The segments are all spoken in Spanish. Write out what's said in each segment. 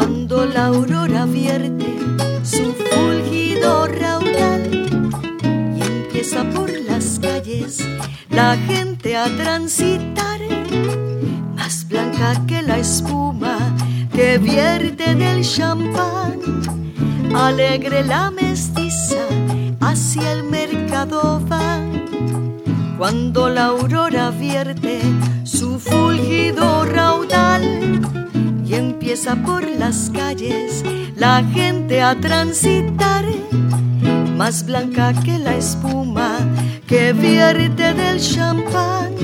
la aurora vierte su fulgido raudal y empieza por las calles la gente a transitar, más blanca que la espuma que vierte del champán, alegre la mestiza hacia el mercado va. Cuando la aurora vierte por las calles la gente a transitar, más blanca que la espuma que vierte del champán,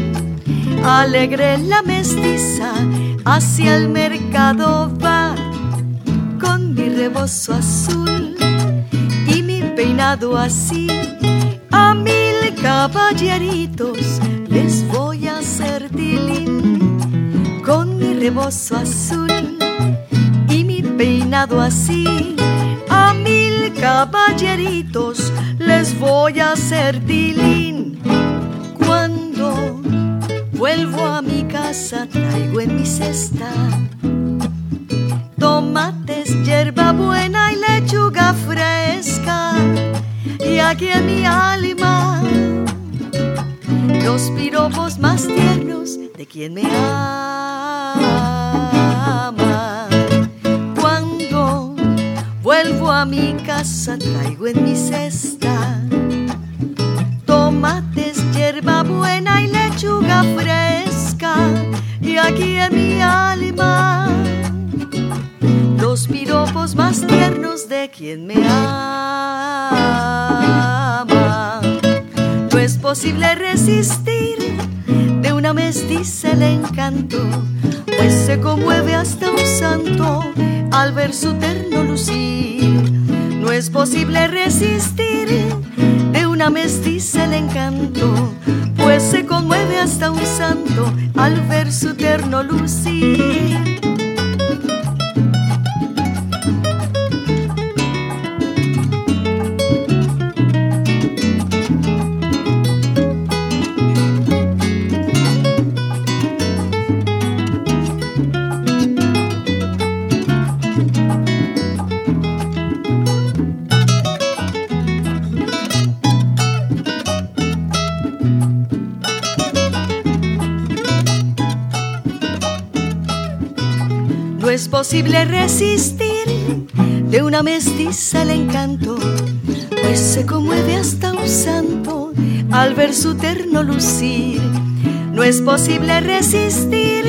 alegre la mestiza hacia el mercado va con mi rebozo azul y mi peinado así. A mil caballeritos les voy a hacer tilín con mi rebozo azul así. A mil caballeritos les voy a hacer tilín cuando vuelvo a mi casa traigo en mi cesta tomates, hierba buena y lechuga fresca. Y aquí en mi alma los piropos más tiernos de quien me ama. A mi casa traigo en mi cesta tomates, hierba buena y lechuga fresca. Y aquí en mi alma los piropos más tiernos de quien me ama. No es posible resistir de una mestiza el encanto, pues se conmueve hasta un santo al ver su terno lucir. Es posible resistir de una mestiza el encanto, pues se conmueve hasta un santo al ver su terno lucir. No es posible resistir de una mestiza el encanto, pues se conmueve hasta un santo al ver su terno lucir. No es posible resistir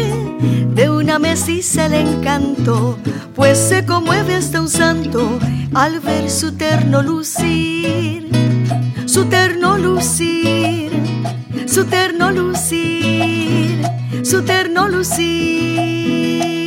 de una mestiza el encanto, pues se conmueve hasta un santo al ver su terno lucir. Su terno lucir, su terno lucir, su terno lucir.